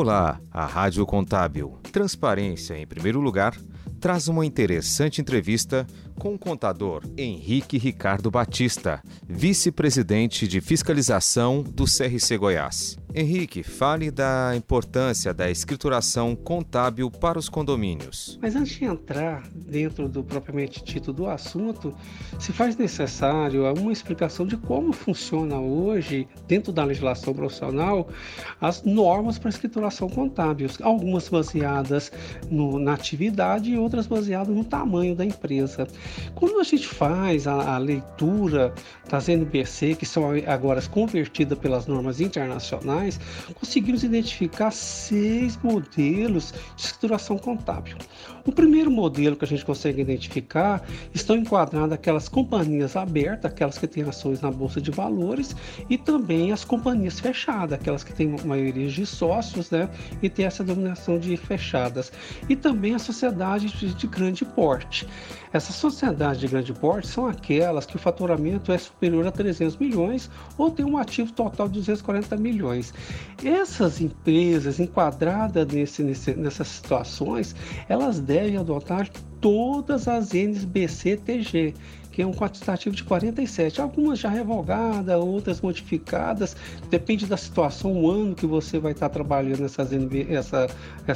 Olá, a Rádio Contábil. Transparência em primeiro lugar traz uma interessante entrevista com o contador Henrique Ricardo Batista, vice-presidente de fiscalização do CRC Goiás. Henrique, fale da importância da escrituração contábil para os condomínios. Mas antes de entrar dentro do propriamente dito do assunto, se faz necessário uma explicação de como funciona hoje, dentro da legislação profissional, as normas para escrituração contábil, algumas baseadas no, na atividade e outras baseadas no tamanho da empresa. Quando a gente faz a, a leitura das NBC, que são agora convertidas pelas normas internacionais, conseguimos identificar seis modelos de escrituração contábil. O primeiro modelo que a gente consegue identificar estão enquadradas aquelas companhias abertas, aquelas que têm ações na bolsa de valores, e também as companhias fechadas, aquelas que têm maioria de sócios, né, e tem essa denominação de fechadas, e também as sociedades de, de grande porte. Essas sociedades de grande porte são aquelas que o faturamento é superior a 300 milhões ou tem um ativo total de 240 milhões. Essas empresas enquadradas nesse, nesse, nessas situações, elas devem adotar todas as NBC-TG, que é um quantitativo de 47. Algumas já revogadas, outras modificadas, depende da situação, o ano que você vai estar trabalhando nessas, essa,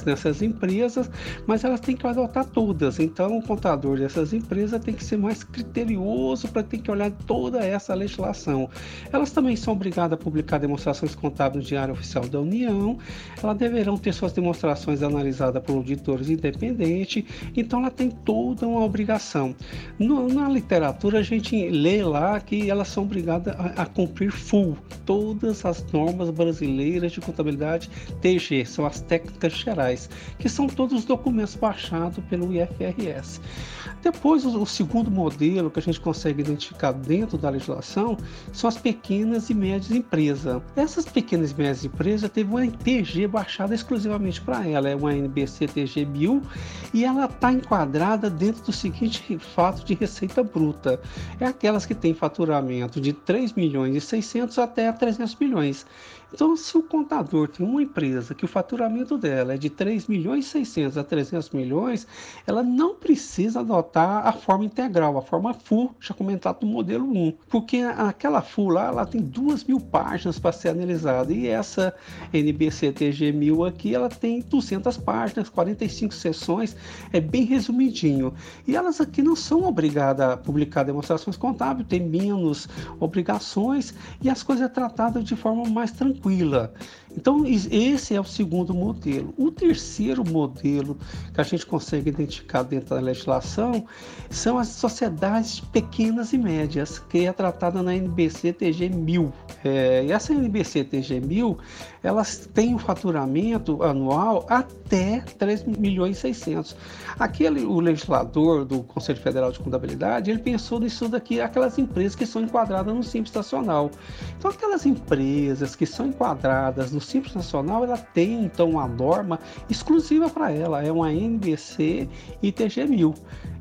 nessas empresas, mas elas têm que adotar todas. Então, o contador dessas empresas tem que ser mais criterioso para ter que olhar toda essa legislação. Elas também são obrigadas a publicar demonstrações contábeis no Diário Oficial da União, elas deverão ter suas demonstrações analisadas por auditores independentes, então ela tem toda uma obrigação. No, na literatura, literatura a gente lê lá que elas são obrigadas a, a, cumprir full todas as normas brasileiras de contabilidade TG, são as técnicas gerais, que são todos os documentos baixados pelo IFRS. Depois, o, o segundo modelo que a gente consegue identificar dentro da legislação são as pequenas e médias empresas. Essas pequenas e médias empresas teve uma TG baixada exclusivamente para ela, é uma NBC TG 1000 e ela está enquadrada dentro do seguinte fato de receita bruta é aquelas que têm faturamento de 3 milhões e 600 até 300 milhões. Então, se o contador tem uma empresa que o faturamento dela é de 3 milhões e 600 a 300 milhões, ela não precisa adotar a forma integral, a forma full, já comentado no modelo 1, porque aquela full lá, ela tem 2 mil páginas para ser analisada. E essa NBCTG 1000 aqui, ela tem 200 páginas, 45 sessões, é bem resumidinho. E elas aqui não são obrigadas a publicar demonstrações contábeis, tem menos obrigações e as coisas é tratadas de forma mais tranquila tranquila. Então, esse é o segundo modelo. O terceiro modelo que a gente consegue identificar dentro da legislação são as sociedades pequenas e médias, que é tratada na NBC TG 1000. É, e essa NBC TG 1000, elas têm um faturamento anual até 3 milhões e 600. Aquele, o legislador do Conselho Federal de Contabilidade, ele pensou nisso daqui, aquelas empresas que são enquadradas no Simples Nacional. Então, aquelas empresas que são enquadradas no Simples Nacional, ela tem então uma norma exclusiva para ela, é uma NBC ITG 1000.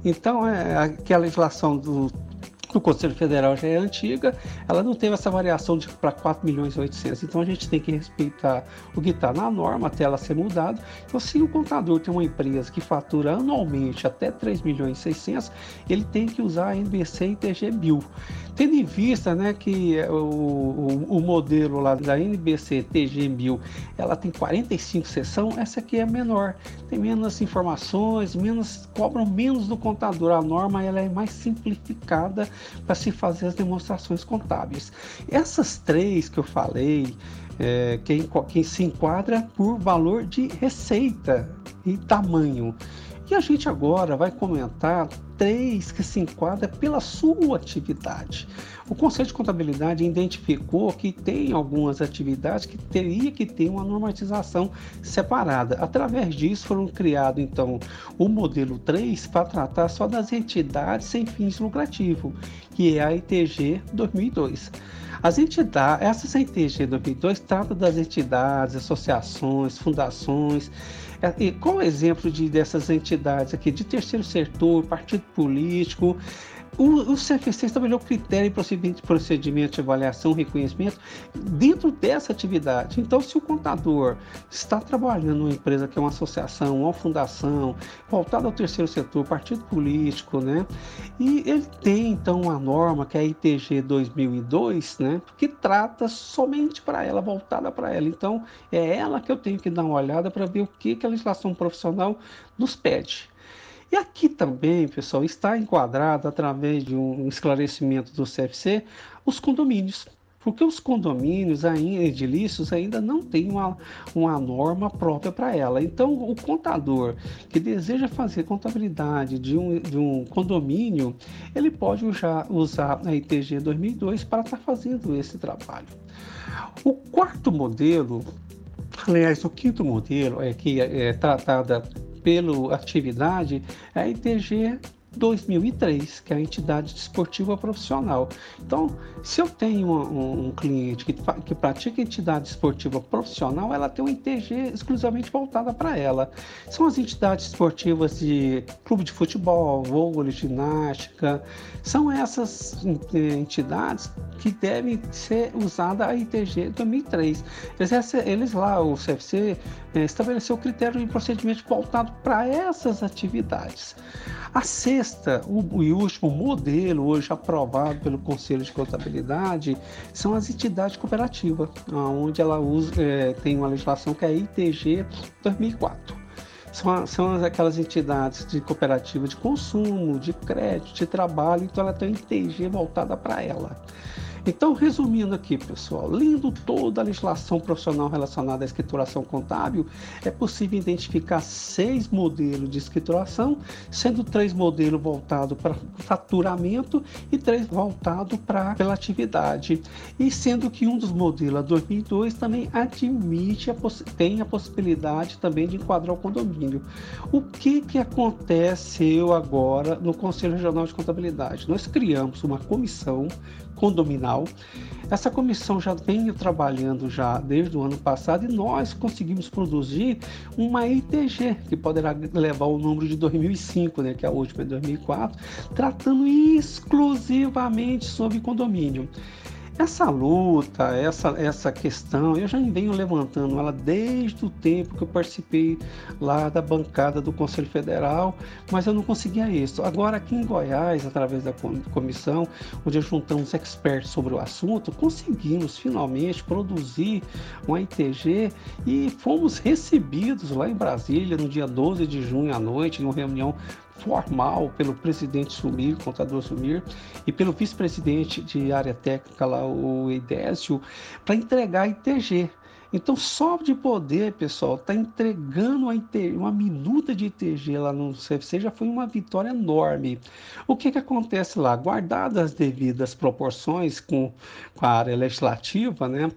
Então, é, que a legislação do o Conselho Federal já é antiga, ela não teve essa variação de para 4 milhões e 800. Então a gente tem que respeitar o que está na norma até ela ser mudada. Então se o contador tem uma empresa que fatura anualmente até 3 milhões e 600, ele tem que usar a NBC e TG 1000. Tendo em vista né, que o, o, o modelo lá da NBC TG 1000 ela tem 45 sessões, essa aqui é menor, tem menos informações, menos cobram menos do contador. A norma ela é mais simplificada para se fazer as demonstrações contábeis. Essas três que eu falei, é, quem, quem se enquadra por valor de receita e tamanho. E a gente agora vai comentar três que se enquadram pela sua atividade. O Conselho de Contabilidade identificou que tem algumas atividades que teria que ter uma normatização separada. Através disso foram criados então o modelo 3 para tratar só das entidades sem fins lucrativos, que é a ITG 2002. As entidades, essa ITG 2002 trata das entidades, associações, fundações, é, e qual o exemplo de, dessas entidades aqui, de terceiro setor, partido político, o, o CFC estabeleceu critério e procedimento de avaliação, reconhecimento dentro dessa atividade. Então, se o contador está trabalhando numa empresa que é uma associação, uma fundação, voltada ao terceiro setor, partido político, né? E ele tem então uma norma que é a ITG 2002, né? Que trata somente para ela, voltada para ela. Então, é ela que eu tenho que dar uma olhada para ver o que, que a legislação profissional nos pede. E aqui também, pessoal, está enquadrado através de um esclarecimento do CFC os condomínios. Porque os condomínios ainda, edilícios ainda não têm uma, uma norma própria para ela. Então, o contador que deseja fazer contabilidade de um, de um condomínio, ele pode usar, usar a ITG 2002 para estar tá fazendo esse trabalho. O quarto modelo, aliás, o quinto modelo é que é tratada pela atividade é a ITG 2003, que é a entidade desportiva profissional. Então, se eu tenho um, um cliente que, que pratica entidade esportiva profissional, ela tem uma ITG exclusivamente voltada para ela. São as entidades esportivas de clube de futebol, vôlei, ginástica, são essas entidades que devem ser usadas a ITG 2003. Eles, eles lá, o CFC, eh, estabeleceu o critério de procedimento voltado para essas atividades. A sexta o, e último modelo, hoje aprovado pelo Conselho de Contabilidade, são as entidades cooperativas, onde ela usa, é, tem uma legislação que é a ITG 2004. São, são aquelas entidades de cooperativa de consumo, de crédito, de trabalho, então ela tem uma ITG voltada para ela. Então, resumindo aqui, pessoal, lendo toda a legislação profissional relacionada à escrituração contábil, é possível identificar seis modelos de escrituração, sendo três modelos voltados para faturamento e três voltados para relatividade. E sendo que um dos modelos, a 2002, também admite, a tem a possibilidade também de enquadrar o condomínio. O que, que aconteceu agora no Conselho Regional de Contabilidade? Nós criamos uma comissão condominal. Essa comissão já vem trabalhando já desde o ano passado e nós conseguimos produzir uma ITG, que poderá levar o número de 2005, né, que a última é 2004, tratando exclusivamente sobre condomínio. Essa luta, essa, essa questão, eu já venho levantando ela desde o tempo que eu participei lá da bancada do Conselho Federal, mas eu não conseguia isso. Agora, aqui em Goiás, através da comissão, onde juntamos experts sobre o assunto, conseguimos finalmente produzir uma ITG e fomos recebidos lá em Brasília no dia 12 de junho à noite, numa reunião formal pelo presidente Sumir, contador Sumir, e pelo vice-presidente de área técnica lá, o Edésio, para entregar a ITG. Então, só de poder, pessoal, tá entregando uma, minuta de ITG lá no CFC já foi uma vitória enorme. O que, que acontece lá? Guardadas as devidas proporções com, com a área legislativa, né?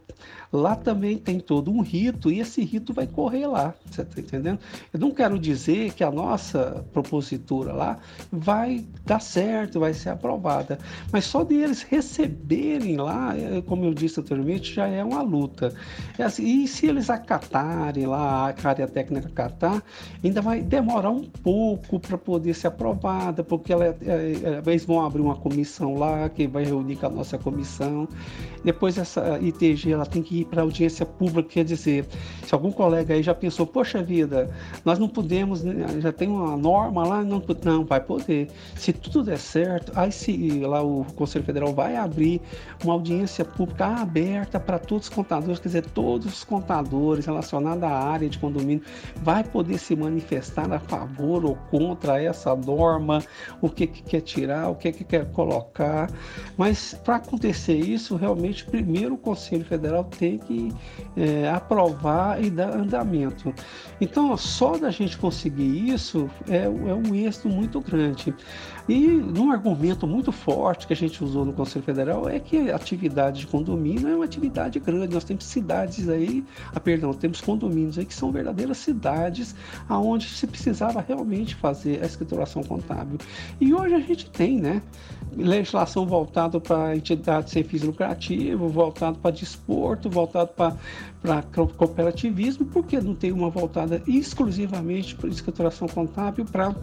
Lá também tem todo um rito e esse rito vai correr lá, você está entendendo? Eu não quero dizer que a nossa propositura lá vai dar certo, vai ser aprovada, mas só de eles receberem lá, é, como eu disse anteriormente, já é uma luta. É assim, e se eles acatarem lá, a área técnica acatar, ainda vai demorar um pouco para poder ser aprovada, porque ela, é, eles vão abrir uma comissão lá que vai reunir com a nossa comissão. Depois essa ITG ela tem que ir para audiência pública, quer dizer, se algum colega aí já pensou, poxa vida, nós não podemos, né, já tem uma norma lá, não, não vai poder. Se tudo der certo, aí se lá o Conselho Federal vai abrir uma audiência pública aberta para todos os contadores, quer dizer, todos os contadores relacionados à área de condomínio vai poder se manifestar a favor ou contra essa norma, o que, que quer tirar, o que, que quer colocar. Mas para acontecer isso, realmente, primeiro o Conselho Federal tem tem que é, aprovar e dar andamento. Então, só da gente conseguir isso é, é um êxito muito grande. E um argumento muito forte que a gente usou no Conselho Federal é que a atividade de condomínio é uma atividade grande. Nós temos cidades aí, ah, perdão, temos condomínios aí que são verdadeiras cidades aonde se precisava realmente fazer a escrituração contábil. E hoje a gente tem, né? Legislação voltada para entidades sem fins lucrativos, voltado para desporto, voltado para cooperativismo, porque não tem uma voltada exclusivamente para escrituração contábil para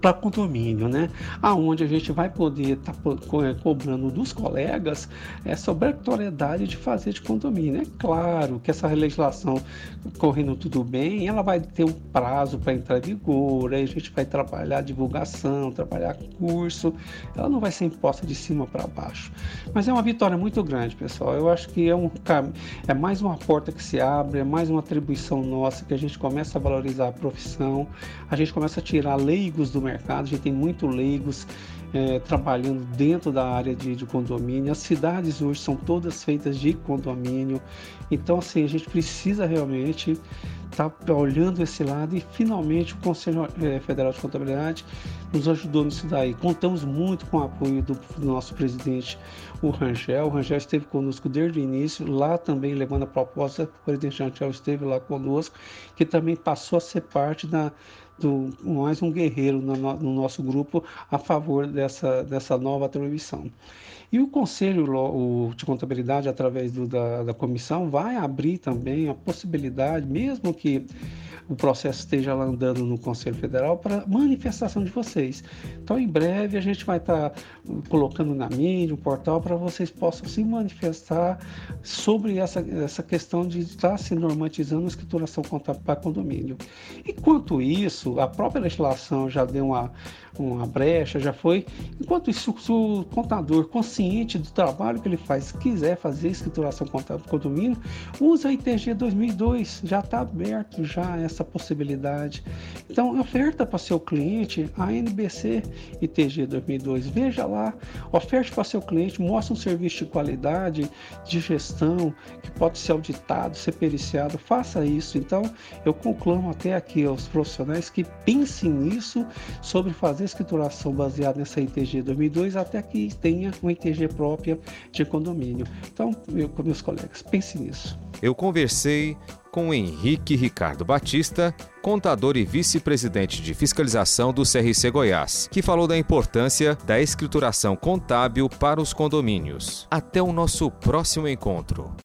para condomínio, né? Aonde a gente vai poder estar tá é, cobrando dos colegas essa obrigatoriedade de fazer de condomínio. É claro que essa legislação correndo tudo bem, ela vai ter um prazo para entrar em vigor, aí a gente vai trabalhar divulgação, trabalhar curso, ela não vai ser imposta de cima para baixo. Mas é uma vitória muito grande, pessoal. Eu acho que é um é mais uma porta que se abre, é mais uma atribuição nossa que a gente começa a valorizar a profissão, a gente começa a tirar leigos do mercado, a gente tem muito leigos é, trabalhando dentro da área de, de, condomínio. As cidades hoje são todas feitas de condomínio. Então, assim, a gente precisa realmente estar tá olhando esse lado e finalmente o Conselho é, Federal de Contabilidade nos ajudou nisso daí. Contamos muito com o apoio do, do nosso presidente, o Rangel. O Rangel esteve conosco desde o início, lá também levando a proposta, o presidente Rangel esteve lá conosco, que também passou a ser parte da do, mais um guerreiro no, no, nosso grupo a favor dessa, dessa nova atribuição. E o Conselho de Contabilidade, através do, da, da comissão, vai abrir também a possibilidade, mesmo que o processo esteja lá andando no Conselho Federal para manifestação de vocês. Então, em breve, a gente vai estar tá colocando na mídia, um portal, para vocês possam se manifestar sobre essa, essa questão de estar se normatizando a escrituração contábil para condomínio. Enquanto isso, a própria legislação já deu uma, uma brecha, já foi. Enquanto isso, o contador consciente do trabalho que ele faz, quiser fazer escrituração contábil para condomínio, usa a ITG 2002, já está aberto já essa possibilidade. Então, oferta para seu cliente a NBC ITG 2002. Veja lá, oferte para seu cliente, mostre um serviço de qualidade, de gestão, que pode ser auditado, ser periciado. Faça isso. Então, eu conclamo até aqui aos profissionais que pensem nisso, sobre fazer escrituração baseada nessa ITG 2002, até que tenha uma ITG própria de condomínio. Então, eu com meus colegas, pense nisso. Eu conversei com Henrique Ricardo Batista, contador e vice-presidente de fiscalização do CRC Goiás, que falou da importância da escrituração contábil para os condomínios. Até o nosso próximo encontro.